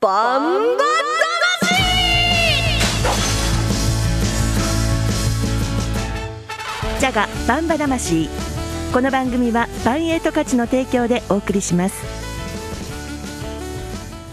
バンバジャガバンバ魂。この番組はバンエイト価値の提供でお送りします。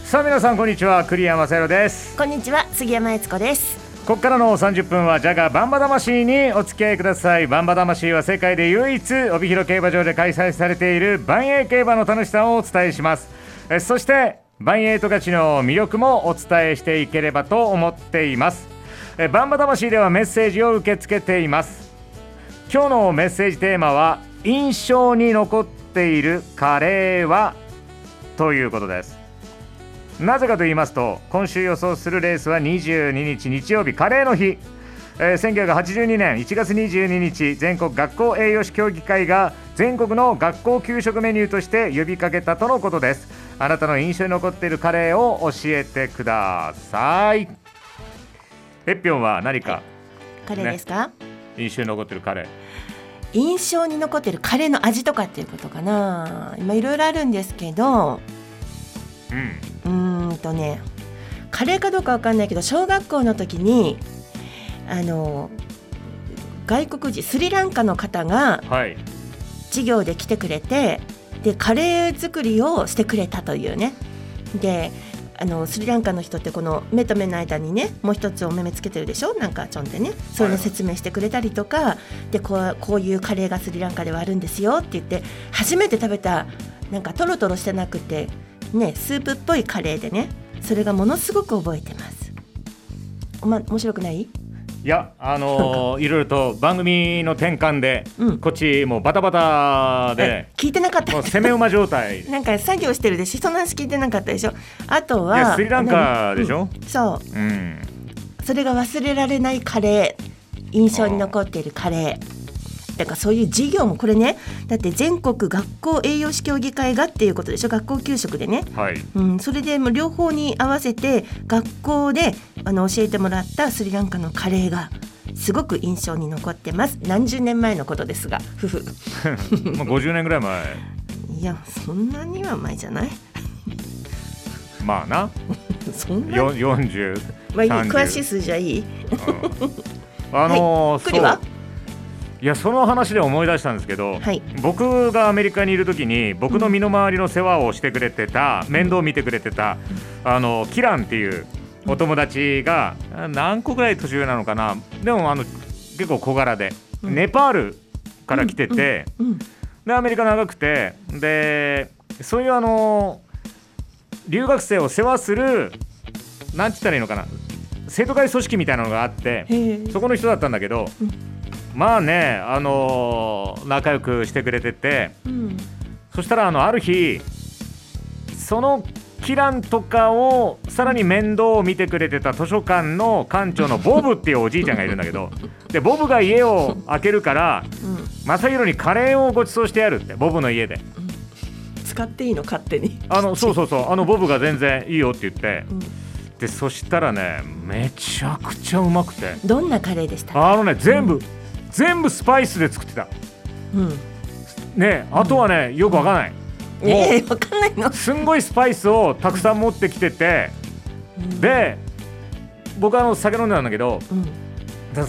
さあ皆さんこんにちは。栗山正宏です。こんにちは杉山悦子です。ここからの30分はジャガバンバ魂にお付き合いください。バンバ魂は世界で唯一帯広競馬場で開催されている万栄競馬の楽しさをお伝えします。えそして万栄と勝ちの魅力もお伝えしていければと思っています。えバンバ魂ではメッセージを受け付けています。今日のメッセージテーマは印象に残っているカレーはということです。なぜかと言いますと今週予想するレースは22日日曜日カレーの日、えー、1982年1月22日全国学校栄養士協議会が全国の学校給食メニューとして呼びかけたとのことです。あなたの印象に残っているカレーを教えてください。えっぴょんは何か？カレーですか、ね。印象に残ってるカレー。印象に残ってるカレーの味とかっていうことかな。今いろいろあるんですけど。うん。うんとね。カレーかどうかわかんないけど小学校の時にあの外国人スリランカの方が授業で来てくれて、でカレー作りをしてくれたというね。であのスリランカの人ってこの目と目の間にねもう一つお目目つけてるでしょ？なんかちょんでね。そういうの説明してくれたりとか、はい、でこうこういうカレーがスリランカではあるんですよって言って初めて食べたなんかトロトロしてなくてねスープっぽいカレーでねそれがものすごく覚えてます。ま面白くない？いやあのー、いろいろと番組の転換で、うん、こっちもうバタバタで聞いてなかった。攻め馬状態。なんか作業してるでしその話聞いてなかったでしょ。あとはスリランカでしょ、うん、そう、うん、それが忘れられないカレー。印象に残っているカレーだからそういう事業もこれねだって全国学校栄養士協議会がっていうことでしょ学校給食でね、はい、うん、それでも両方に合わせて学校であの教えてもらったスリランカのカレーがすごく印象に残ってます。何十年前のことですが。夫婦 まあ50年ぐらい前。いやそんなには前じゃない。まあな。そんな40まあいい詳しい数字はいい、うん、あのー、はい、いやその話で思い出したんですけど、はい、僕がアメリカにいる時に僕の身の回りの世話をしてくれてた、うん、面倒を見てくれてた、うん、あのキランっていうお友達が何個ぐらい年上なのかな。でもあの結構小柄で、うん、ネパールから来てて、でアメリカ長くてでそういうあの留学生を世話するなんて言ったらいいのかな。生徒会組織みたいなのがあってそこの人だったんだけど、まあね、あのー、仲良くしてくれてて、うん、そしたらあのある日そのキランとかをさらに面倒を見てくれてた図書館の館長のボブっていうおじいちゃんがいるんだけど。でボブが家を開けるから、うん、正弘にカレーをご馳走してやるってボブの家で。使っていいの勝手に。あのそうそうそう。あのボブが全然いいよって言って、うん、でそしたらねめちゃくちゃうまくて。どんなカレーでしたあのね全部、うん全部スパイスで作ってた、うん、ねあとはねよくわかんない、うん、えー、わかんないの？すんごいスパイスをたくさん持ってきてて、うん、で僕はあの酒飲んでたんだけど、うん、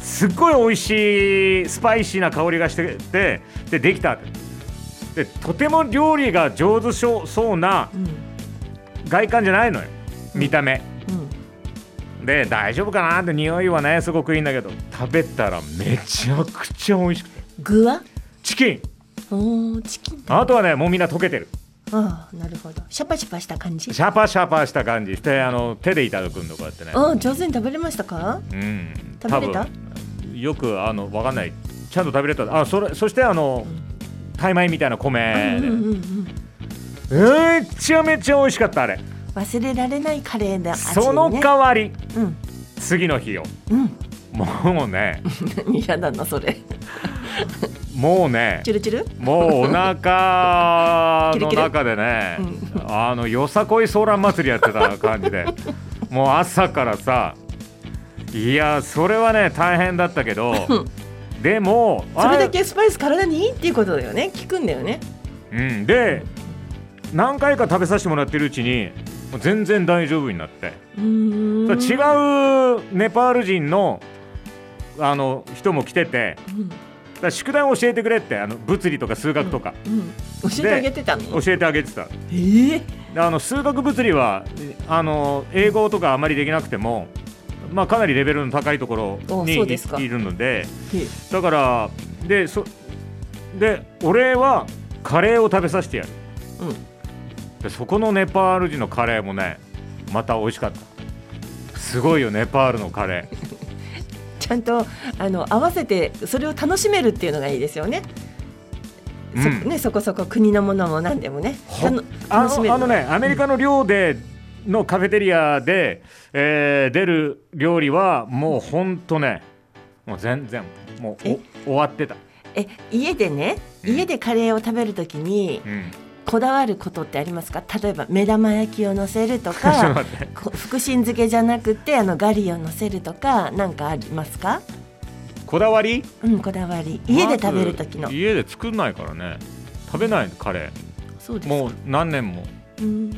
すっごい美味しいスパイシーな香りがしててでできた。でとても料理が上手そうな外観じゃないのよ見た目、で大丈夫かなって匂いはねすごくいいんだけど食べたらめちゃくちゃ美味しくて。具は？チキン。おチキンあとはねもうみんな溶けてる。ああなるほど。シャパシャパした感じ？シャパシャパした感じしてあの手でいただくんだこうやってね。あ上手に食べれましたか？うん。食べれた？よくあのわかんない。ちゃんと食べれた。あそれそしてあの、うん、タイ米みたいな米で、うんうんうん、めちゃめちゃ美味しかったあれ忘れられないカレーだ、ね、その代わり、うん、次の日よ、うん、もうね。嫌だなそれ。もうね。チュルチュル？もうお腹の中でね あのよさこいソーラン祭りやってた感じで。もう朝からさいやそれはね大変だったけどでもそれだけスパイス体にいいっていうことだよね。効くんだよね。うん。で何回か食べさせてもらってるうちに全然大丈夫になって。違うネパール人のあの人も来てて、だ宿題を教えてくれってあの物理とか数学とか、うん。うん、教えてあげてたの？教えてあげてた。えー、あの数学物理はあの英語とかあまりできなくても、まあ、かなりレベルの高いところにいるのでだからでそで俺はカレーを食べさせてやる、うん、でそこのネパール人のカレーもねまた美味しかった。すごいよネパールのカレー。ちゃんとあの合わせてそれを楽しめるっていうのがいいですよね。うん、そねそこそこ国のものも何でもね。楽しめるあのねアメリカの寮で、のカフェテリアで、えー、出る料理はもうほんとねもう全然もう終わってた。え家でね家でカレーを食べるときに、うん、こだわることってありますか？例えば目玉焼きをのせるとか 福神漬けじゃなくてあのガリをのせるとか何かありますか？こだわり？うんこだわり。家で食べる時の、家で作んないからね。食べないカレー。そうです。もう何年も、うん、で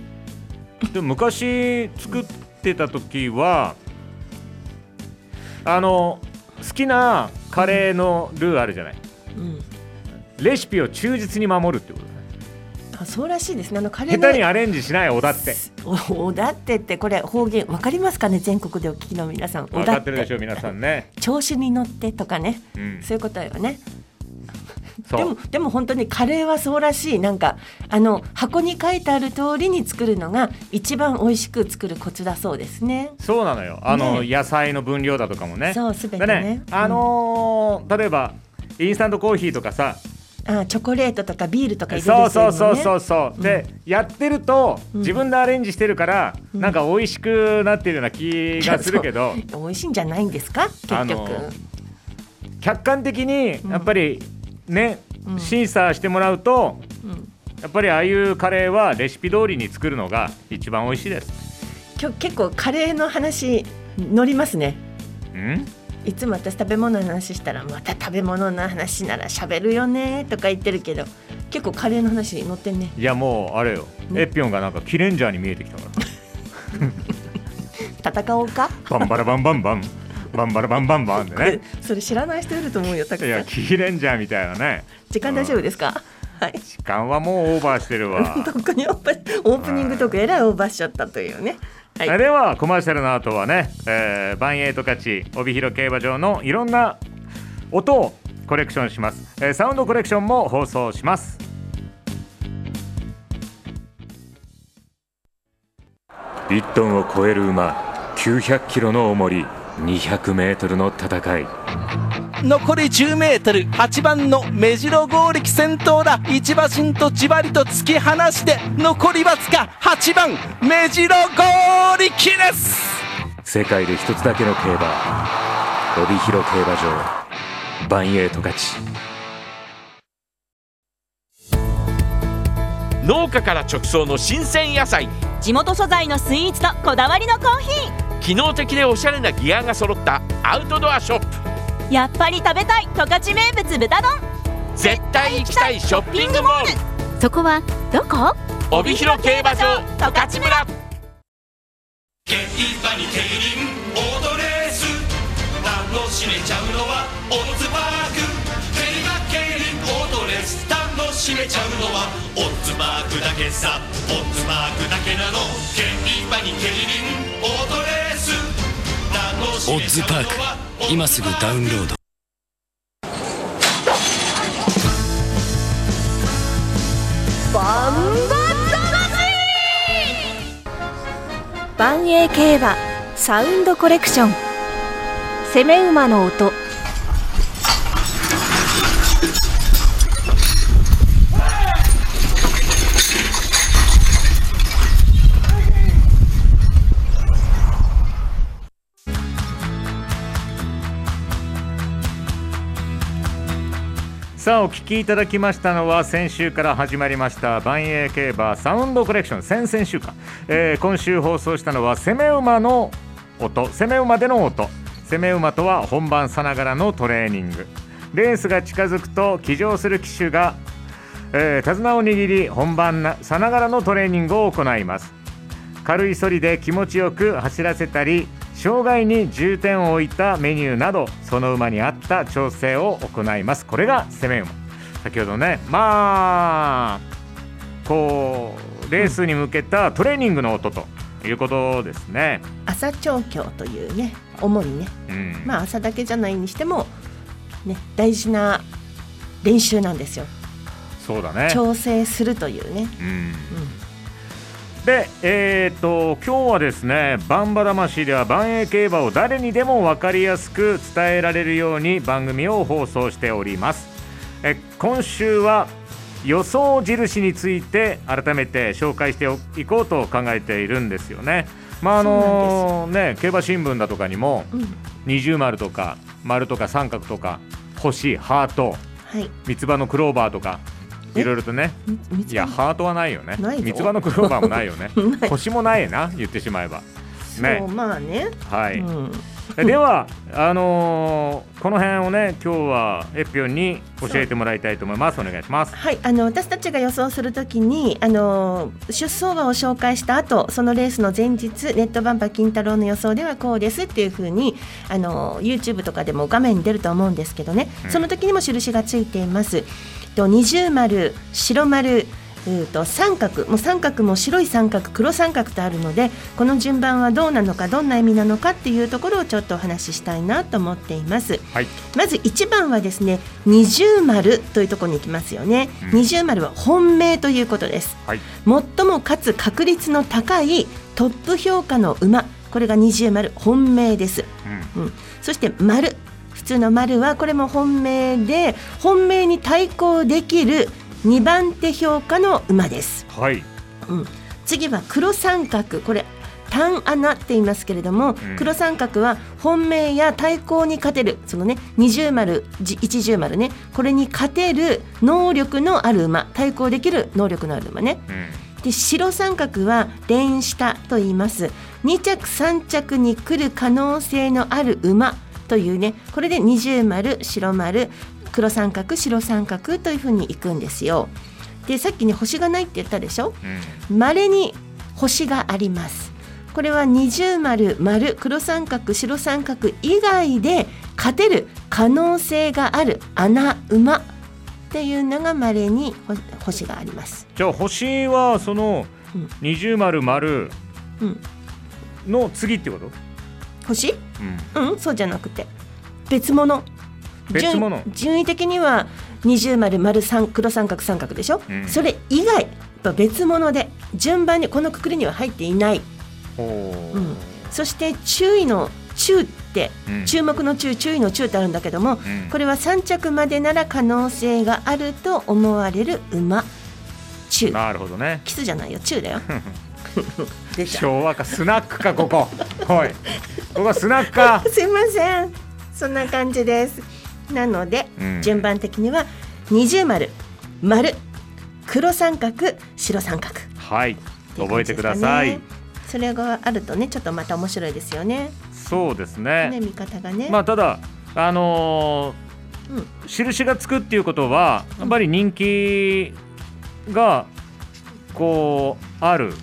も昔作ってた時はあの好きなカレーのルーあるじゃない、うん、レシピを忠実に守るってことあそうらしいですね。あのカレー下手にアレンジしないおだって。おだってってこれ方言わかりますかね全国でお聞きの皆さん。分かってるでしょう皆さんね。調子に乗ってとかね、うん、そういうことよね。でもでも本当にカレーはそうらしい。なんかあの箱に書いてある通りに作るのが一番美味しく作るコツだそうですね。そうなのよ。あの、ね、野菜の分量だとかもね。そうすべてね、ね、あのー、例えばインスタントコーヒーとかさあチョコレートとかビールとか入れる、ね、そうそうそうそう、う。ん、でやってると自分でアレンジしてるから、うん、なんか美味しくなってるような気がするけど、美味しいんじゃないんですか？結局。客観的にやっぱりね、うん、審査してもらうと、やっぱりああいうカレーはレシピ通りに作るのが一番美味しいです。今日結構カレーの話乗りますね。うん？いつも私食べ物の話したらまた食べ物の話なら喋るよねとか言ってるけど結構カレーの話載ってんね。いやもうあれよ、エピョンがなんかキレンジャーに見えてきたから。戦おうか？バンバラバンバンバン。バンバラバンバンバンでね。それ知らない人いると思うよいやキレンジャーみたいなね。時間大丈夫ですか、はい、時間はもうオーバーしてるわ。特にオープニングトークえらいオーバーしちゃったというね。はい、ではコマーシャルの後はね、えー、バンエイト勝ち帯広競馬場のいろんな音をコレクションします、えー、サウンドコレクションも放送します。1トンを超える馬900キロの重り200メートルの戦い残り 10m8 番の目白剛力先頭だ。一馬身とじわりと突き放して残りわずか8番目白剛力です。世界で一つだけの競馬。帯広競馬場。バンエイト勝ち。農家から直送の新鮮野菜。地元素材のスイーツとこだわりのコーヒー。機能的でおしゃれなギアが揃ったアウトドアショップやっぱり食べたい十勝名物豚丼。絶対行きたいショッピングモール。そこはどこ？帯広競馬場十勝村。競馬に競輪オートレース。楽しめちゃうのはオッズパーク。競馬競輪オートレース楽しめちゃうのはオッズパークだけさ。オッズパークだけなの。競馬に競輪オートレース。オッズパーク今すぐダウンロード。バンバ万栄競馬サウンドコレクション。攻め馬の音。さあお聞きいただきましたのは先週から始まりました万栄競馬サウンドコレクション先々週か、えー、今週放送したのは攻め馬の音。攻め馬での音。攻め馬とは本番さながらのトレーニング。レースが近づくと騎乗する騎手が、えー、手綱を握り本番さながらのトレーニングを行います。軽いソリで気持ちよく走らせたり障害に重点を置いたメニューなどその馬に合った調整を行います。これが攻め馬。先ほどねまあこうレースに向けたトレーニングの音ということですね。朝調教というね主にね、うん、まあ朝だけじゃないにしてもね大事な練習なんですよ。そうだね。調整するというね、うん、うんで、えーと、今日はですねバンバ魂では万栄競馬を誰にでも分かりやすく伝えられるように番組を放送しております。え今週は予想印について改めて紹介していこうと考えているんですよね。まああのね競馬新聞だとかにも、二重丸とか丸とか三角とか星ハート、はい、三つ葉のクローバーとかいろいろとね。いやハートはないよね。三つ葉のクローバーもないよね。星もないな言ってしまえば。ね。まあね。はい、うん。ではあのー、この辺をね今日はエピオンに教えてもらいたいと思います。お願いします。はい。あの私たちが予想するときにあのー、出走馬を紹介した後そのレースの前日ネットバンパー金太郎の予想ではこうですっていうふうにあのー、YouTube とかでも画面に出ると思うんですけどね、うん、その時にも印がついていますと二重丸白丸うと三角。もう三角も白い三角黒三角とあるのでこの順番はどうなのかどんな意味なのかっていうところをちょっとお話ししたいなと思っています、はい、まず1番はですね二重丸というところに行きますよね、うん、二重丸は本命ということです、はい、最もかつ確率の高いトップ評価の馬。これが二重丸本命です、うん、うん、そして丸普通の丸はこれも本命で本命に対抗できる2番手評価の馬です。はい、うん、次は黒三角。これ単穴って言いますけれども、うん、黒三角は本命や対抗に勝てる。そのね二重丸一重丸ね。これに勝てる能力のある馬。対抗できる能力のある馬ね、うん、で白三角は連下と言います。2着3着に来る可能性のある馬というねこれで二重丸白丸黒三角白三角というふうにいくんですよ。でさっきね星がないって言ったでしょ？まれ、うん、に星があります。これは二重丸丸黒三角白三角以外で勝てる可能性がある穴馬っていうのがまれに星があります。じゃあ星はその二重丸丸の次ってこと、星、うん、うん、そうじゃなくて。別物。別物。順位的には二重丸丸三黒三角三角でしょ、うん、それ以外別物で順番にこのくくりには入っていない、う。ん、そして注意の中って、うん、注目の中注意の中ってあるんだけども、うん、これは3着までなら可能性があると思われる馬。中なるほどね。キスじゃないよ。中だよ 昭和かスナックかここ。はい。ここはスナックか すいません。そんな感じです。なので、うん、順番的には二重丸。丸。黒三角。白三角。はい、ね、覚えてください。それがあるとねちょっとまた面白いですよね。そうですね。ね見方がね。まあただあのー、うん、印がつくっていうことはやっぱり人気がこうある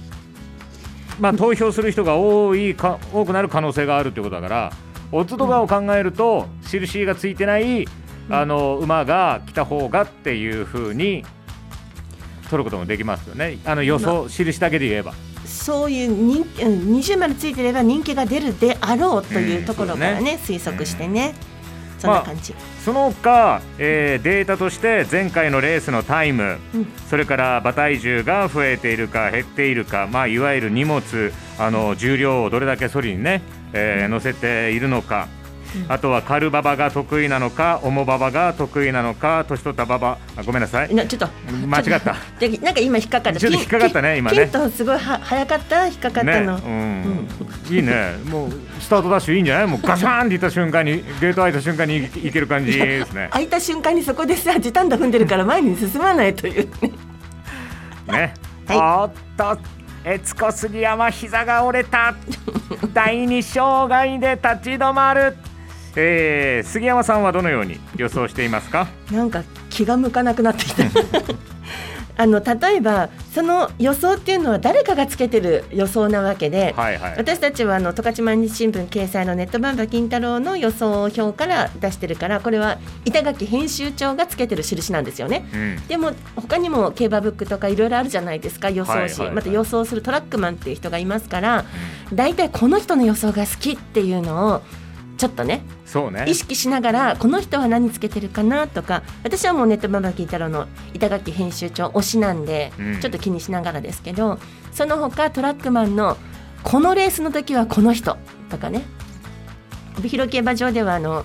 まあ投票する人が多いか多くなる可能性があるということだからオッズとかを考えると、印がついてないあの馬が来た方がっていうふうに取ることもできますよね。あの予想、印だけで言えば。そういう人二重丸ついてれば人気が出るであろうというところからねうんね、推測してね。そんな感じ、まあ、その他、えー、データとして前回のレースのタイム、うん、それから馬体重が増えているか減っているか、まあ、いわゆる荷物あの重量をどれだけソリにねえー、乗せているのか、あとはカルババが得意なのか、オモババが得意なのか、年取ったババ、あごめんなさい。なちょっと間違った。でなんか今引っかかった。ちょっと引っかかったね今ね。すごいは早かった？引っかかったの。ね、うん、うん、いいね。もうスタートダッシュいいんじゃない？もうガシャンっていった瞬間にゲート開いた瞬間にいける感じ ですね。開いた瞬間にそこでさ時短度踏んでるから前に進まないというね。ね。はい、おっと。えつこ杉山膝が折れた第二障害で立ち止まる、えー、杉山さんはどのように予想していますか？なんか気が向かなくなってきた。あの例えばその予想っていうのは誰かがつけてる予想なわけで、はいはい、私たちはあの十勝毎日新聞掲載のネットバンバ金太郎の予想表から出してるからこれは板垣編集長がつけてる印なんですよね、うん、でも他にも競馬ブックとかいろいろあるじゃないですか予想士、はいはい、また予想するトラックマンっていう人がいますから大体、うん、この人の予想が好きっていうのをちょっとねそうね。意識しながらこの人は何つけてるかなとか私はもうネットババキ太郎の板垣編集長推しなんで、うん、ちょっと気にしながらですけどその他トラックマンのこのレースの時はこの人とかね。帯広競馬場ではあの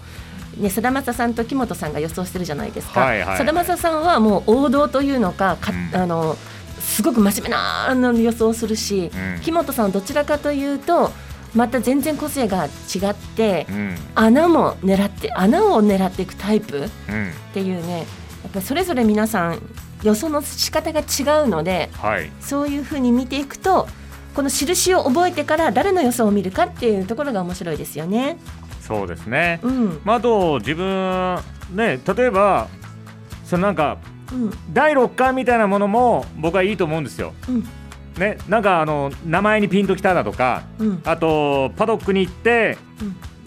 ね、さだまささんと木本さんが予想してるじゃないですか、さだまささんはもう王道というのかか、うん、あのすごく真面目なの予想するし、うん、木本さんはどちらかというとまた全然個性が違って、うん、穴も狙って穴を狙っていくタイプっていうね、やっぱそれぞれ皆さん予想の仕方が違うので、はい、そういうふうに見ていくとこの印を覚えてから誰の予想を見るかっていうところが面白いですよね。そうですね、うん、まあ、あと自分ね例えばそのなんか、うん、第6巻みたいなものも僕はいいと思うんですよ。うんね、なんかあの名前にピンときただとか、うん、あとパドックに行って、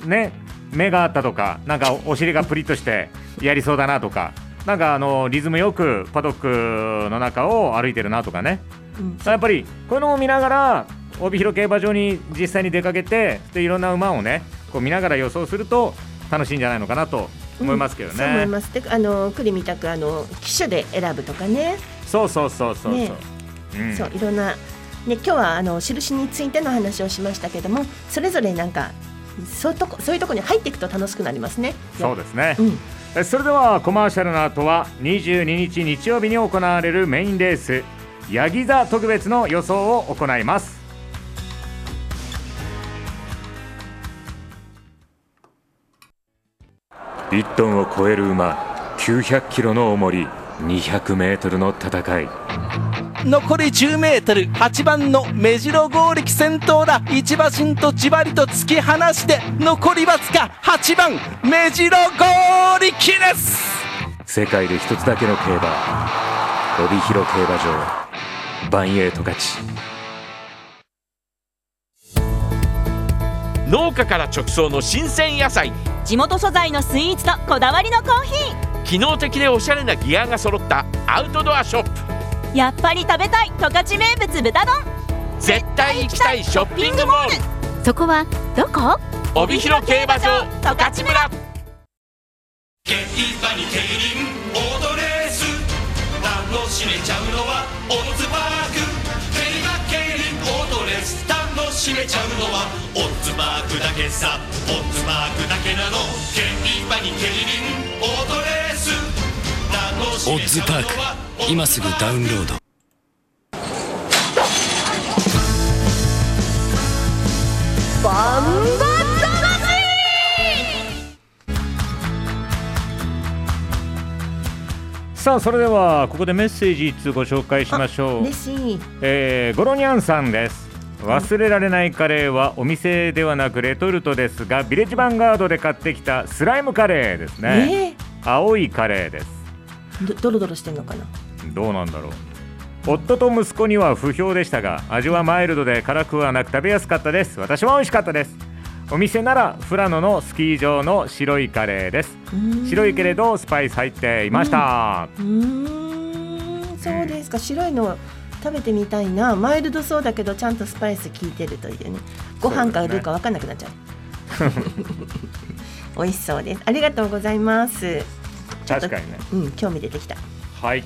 うん、ね、目があったとかなんかお尻がプリッとしてやりそうだなとかなんかあのリズムよくパドックの中を歩いてるなとかね、うん、やっぱりこういうのを見ながら帯広競馬場に実際に出かけてでいろんな馬をねこう見ながら予想すると楽しいんじゃないのかなと思いますけどね。そう思います。であの栗みたくあの機種で選ぶとかね。そうそうそうそうそう。ねそういろんな、ね、今日はあの印についての話をしましたけどもそれぞれなんかそういうとこそういうとこに入っていくと楽しくなりますね。そうですね、うん、それではコマーシャルの後は22日日曜日に行われるメインレースヤギ座特別の予想を行います。1トンを超える馬900キロの重り200メートルの戦い残り10メートル。8番の目白剛力先頭だ。1馬身とじわりと突き放して残りわずか8番目白剛力です。世界で一つだけの競馬。帯広競馬場。バンエイト勝ち。農家から直送の新鮮野菜。地元素材のスイーツとこだわりのコーヒー。機能的でおしゃれなギアが揃ったアウトドアショップやっぱり食べたい十勝名物豚丼。絶対行きたいショッピングモール。そこはどこ？帯広競馬場十勝村。競馬に競輪オートレース。楽しめちゃうのはオッズパーク。競馬競輪オートレース楽しめちゃうのはオッズパークだけさ。オッズパークだけなの。競馬に競輪オートレース。オッズパーク今すぐダウンロード。バンバさあそれではここでメッセージ一通ご紹介しましょう。嬉しい、えー、ゴロニャンさんです。忘れられないカレーはお店ではなくレトルトですがビレッジヴァンガードで買ってきたスライムカレーですね、えー、青いカレーです。ドロドロしてんのかな？どうなんだろう。夫と息子には不評でしたが味はマイルドで辛くはなく食べやすかったです。私は美味しかったです。お店なら富良野のスキー場の白いカレーです。白いけれどスパイス入っていました。うん。そうですか。白いの食べてみたいな。マイルドそうだけどちゃんとスパイス効いてるというね。ご飯かどうか分かんなくなっちゃう。美味しそうです。ありがとうございます。確かにね、うん、興味出てきた。はい、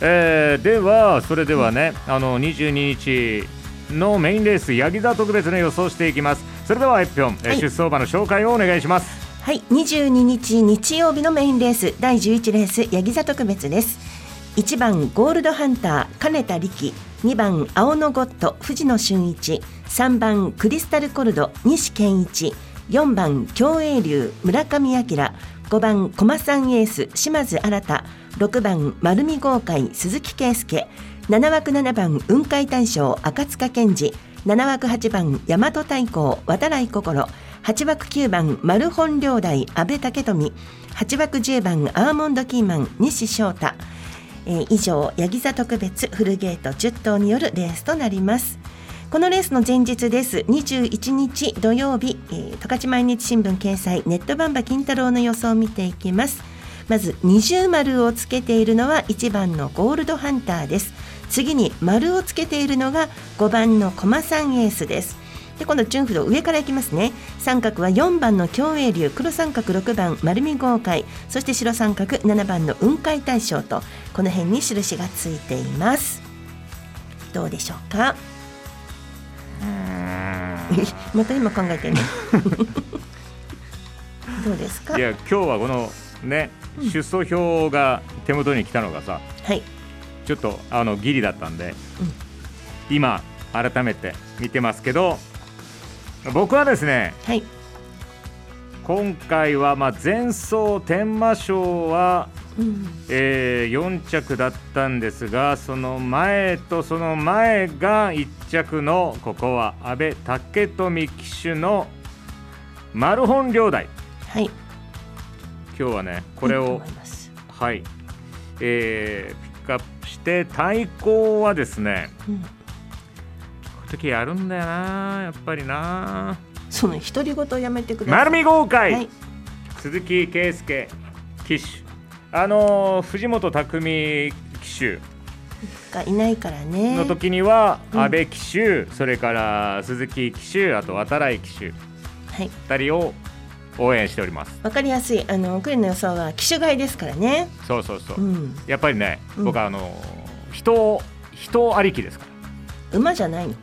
えー、ではそれではね、うん、あの22日のメインレースヤギ座特別の予想していきます。それではエピョン、はい、出走馬の紹介をお願いします。はい22日日曜日のメインレース第11レースヤギ座特別です。1番ゴールドハンター金田力。2番青のゴッド藤野俊一。3番クリスタルコルド西健一。4番競泳流村上明。5番駒さんエース島津新6番丸見豪快鈴木圭介。7枠7番雲海大将赤塚健二。7枠8番大和太鼓渡来心。8枠9番丸本領大阿部武富。8枠10番アーモンドキーマン西翔太。えー、以上ヤギ座特別フルゲート10頭によるレースとなります。このレースの前日です。21日土曜日、えー、十勝毎日新聞掲載ネットバンバ金太郎の予想を見ていきます。まず二重丸をつけているのは1番のゴールドハンターです。次に丸をつけているのが5番の駒三エースです。で今度順不動上からいきますね。三角は4番の共栄流黒三角6番丸見豪快。そして白三角7番の雲海大将と。この辺に印がついています。どうでしょうか？また今考えてね どうですか？いや今日はこのね、うん、出走表が手元に来たのがさ、はい、ちょっとあのギリだったんで、うん、今改めて見てますけど僕はですね、はい、今回はまあ前走天満賞は、うん、えー、4着だったんですがその前とその前が1着のここは阿部武富騎手のマルホン両代。はい今日はねこれをはい、えー、ピックアップして対抗はですね、うん、この時やるんだよなやっぱりな。その独り言やめてください。丸見豪快、はい、鈴木圭介騎手。あのー、藤本匠騎手。がいないからね。の時には阿部騎手、うん、それから鈴木騎手あと渡来騎手、はい、2人を応援しております。わかりやすい。あのクレの予想は機種買いですからね。そうそうそう、うん、やっぱりね僕はあの、人人ありきですから。馬じゃないの？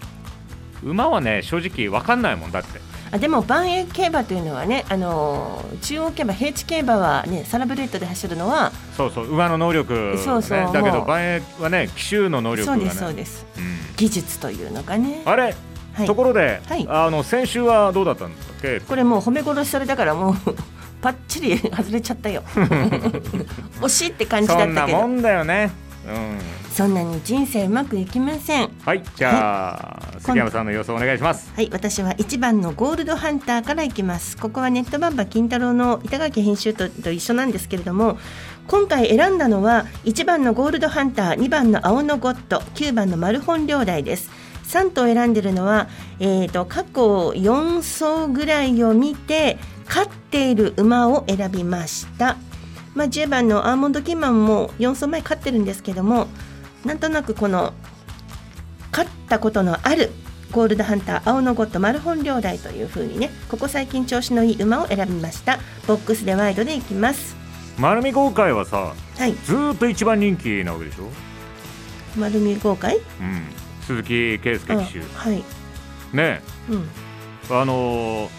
馬はね正直わかんないもんだって。あでも万栄競馬というのはねあの中央競馬平地競馬はねサラブレッドで走るのはそうそう馬の能力、ね、そうそうだけど万栄はね騎手の能力が、ね、そうですそうです、うん、技術というのがね。あれ？はい、ところで、はい、あの先週はどうだったんですか？これもう褒め殺しされたからもう パッチリ外れちゃったよ。惜しいって感じだったけど。そんなもんだよね。うん。そんなに人生うまくいきません。はいじゃあ、はい、杉山さんの予想お願いします。はい私は一番のゴールドハンターからいきます。ここはネットバンバ金太郎の板垣編集とと一緒なんですけれども今回選んだのは一番のゴールドハンター二番の青のゴッド九番のマルホン両代です3頭選んでるのは、えーと、過去4走ぐらいを見て勝っている馬を選びました、まあ、10番のアーモンドキーマンも4走前勝ってるんですけどもなんとなくこの勝ったことのあるゴールドハンター青のゴッドマルホン両代というふうにねここ最近調子のいい馬を選びました。ボックスでワイドでいきます。丸見豪快はさ、はい、ずっと一番人気なわけでしょ？丸見豪快うん鈴木圭介騎手、はい。ね、うん、あのー、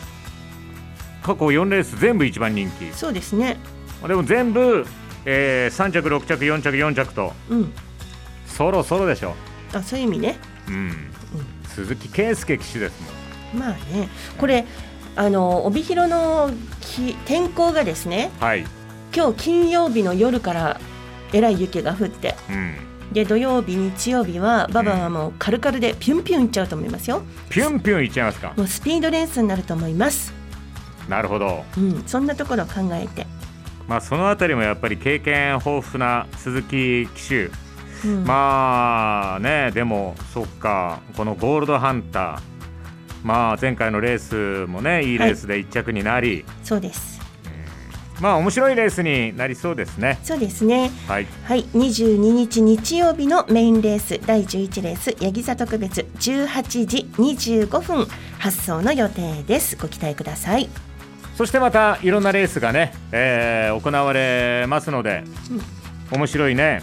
過去4レース全部一番人気。そうですね。でも全部、えー、3着6着4着4着と、うん、そろそろでしょ。あそういう意味ね、うん、うん、鈴木圭介騎手ですもん。まあね。これあの帯広の天候がですね、はい、今日金曜日の夜からえらい雪が降って、うんで土曜日日曜日はババはもうカルカルでピュンピュンいっちゃうと思いますよ。ピュンピュンいっちゃいますか。もうスピードレースになると思います。なるほど、うん、そんなところを考えて。まあそのあたりもやっぱり経験豊富な鈴木騎手、うん、まあねでもそっか。このゴールドハンター。まあ前回のレースもねいいレースで1着になり、はい、そうですまあ面白いレースになりそうですね。そうですね。はい。はい、22日日曜日のメインレース第11レースヤギ座特別18時25分発送の予定です。ご期待ください。そしてまたいろんなレースがね、えー、行われますので、うん、面白いね。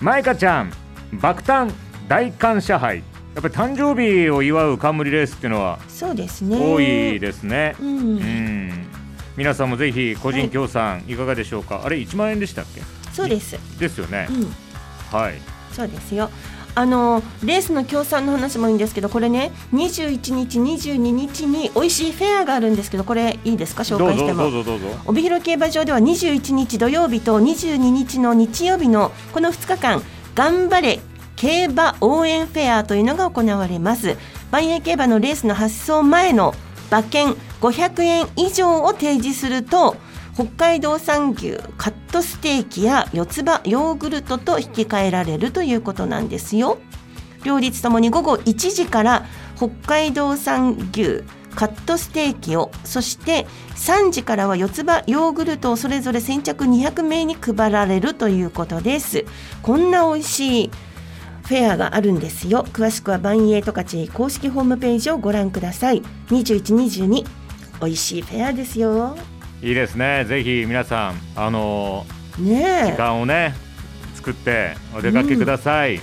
マイカちゃん爆誕大感謝杯。やっぱり誕生日を祝う冠レースっていうのはそうですね多いですね。うん、うん皆さんもぜひ個人協賛いかがでしょうか、はい、あれ1万円でしたっけ？そうです。ですよね、うん、はい。そうですよ。あのレースの協賛の話もいいんですけどこれね21日22日に美味しいフェアがあるんですけどこれいいですか？紹介しても。どうぞどうぞ帯広競馬場では21日土曜日と22日の日曜日のこの2日間頑張れ競馬応援フェアというのが行われます。万栄競馬のレースの発送前の馬券500円以上を提示すると北海道産牛カットステーキや四つ葉ヨーグルトと引き換えられるということなんですよ。両立ともに午後1時から北海道産牛カットステーキをそして3時からは四つ葉ヨーグルトをそれぞれ先着200名に配られるということです。こんな美味しいフェアがあるんですよ。詳しくはバンエイトカチ公式ホームページをご覧ください。2122美味しいフェアですよ。いいですね。ぜひ皆さんあのね時間をね作ってお出かけください、うん、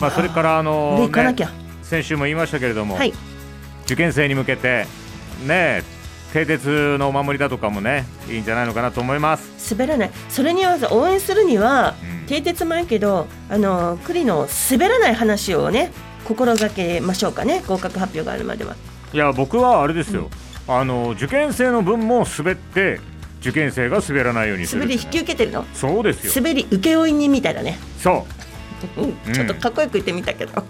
まあそれからあの、ね、先週も言いましたけれども、はい、受験生に向けてね蹄鉄のお守りだとかもねいいんじゃないのかなと思います。滑らない。それには応援するには、うん、蹄鉄もいいけどあの栗の滑らない話をね心がけましょうかね合格発表があるまでは。いや僕はあれですよ、うん、あの受験生の分も滑って受験生が滑らないようにする、ね、滑り引き受けてるの？そうですよ。滑り請負人みたいだね。そう。ちょっとかっこよく言ってみたけど、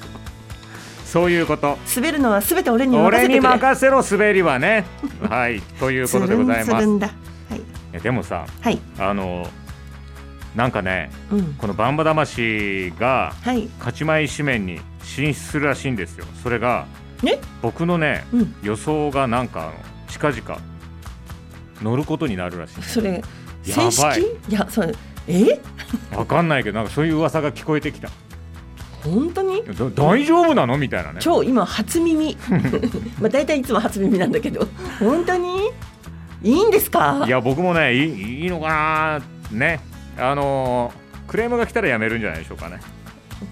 そういうこと。滑るのはすべて俺に俺に任せろ滑りはね。はい。ということでございます。はい、でもさ、はい、あのなんかね、うん、このバンバ魂が勝ち前紙面に進出するらしいんですよ。それが、ね、僕のね、うん、予想がなんか近々乗ることになるらしいそれ正式？いやそれえ？わかんないけどなんかそういう噂が聞こえてきた。本当に？大丈夫なの？みたいなね。超今初耳。まあ大体いつも初耳なんだけど。本当に？いいんですか？いや僕もねいいいいのかなね。あのー、クレームが来たらやめるんじゃないでしょうかね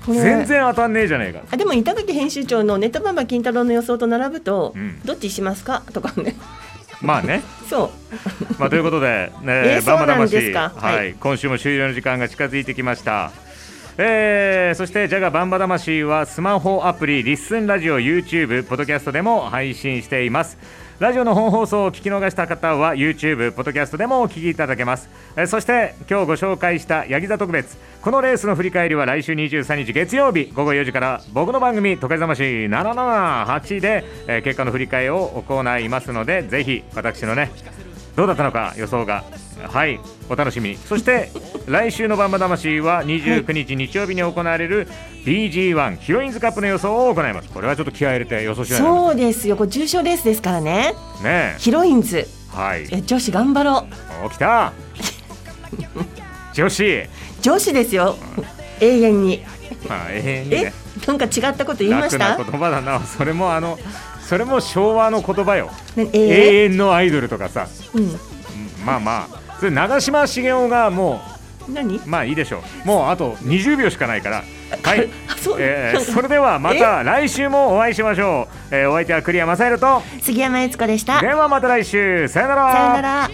全然当たんねえじゃねえか。あでも板垣編集長のネタバンバ金太郎の予想と並ぶと、うん、どっちしますか？とかね。まあね。そう。まあということで、ね、えー、バンバ魂、はい、はい、今週も終了の時間が近づいてきました。えー、そしてジャガバンバ魂はスマホアプリリッスンラジオ YouTube ポッドキャストでも配信していますラジオの本放送を聞き逃した方は YouTube ポッドキャストでもお聞きいただけます、え、そして今日ご紹介したヤギ座特別。このレースの振り返りは来週23日月曜日午後4時から僕の番組「都会ざまし778で」えー、結果の振り返りを行いますのでぜひ私のねどうだったのか予想が。はい。お楽しみ。にそして来週のバンバ魂は29日日曜日に行われる BG1 ヒロインズカップの予想を行います。これはちょっと気合い入れて予想しないそうですよ。これ重賞レースですからね。ねヒロインズ。はい。女子頑張ろう。起きた。女子。女子ですよ。永遠に。まあ永遠に、ね、えなんか違ったこと言いました？言葉だな。それもあのそれも昭和の言葉よ、ねえー、永遠のアイドルとかさ、うん、まあまあ。それ長嶋茂雄がもう何？まあいいでしょう。もうあと20秒しかないから。はい、えー、それではまた来週もお会いしましょう、えー、お相手は栗山雅宏と杉山悦子でした。ではまた来週。さよなら。さよなら。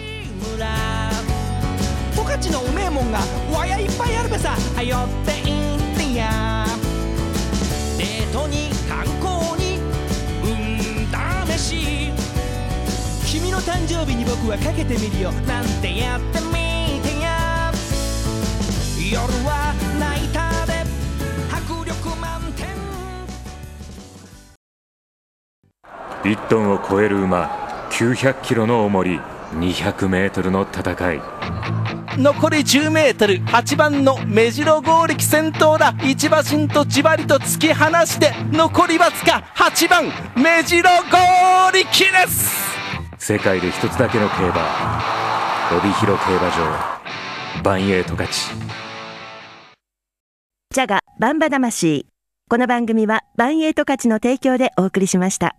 十勝のうめえもんがわやいっぱいあるべさはよっていってやデートにの誕生日に僕はかけてみるよ。なんてやってみてや。夜はナイターで迫力満点。1トンを超える馬。900キロの重り。200メートルの戦い。残り10メートル。8番の目白剛力先頭だ。一馬身とじわりと突き放して。残りわずか8番。目白剛力です世界で一つだけの競馬帯広競馬場バンエイト勝ち。ジャガバンバ魂。この番組はバンエイト勝ちの提供でお送りしました。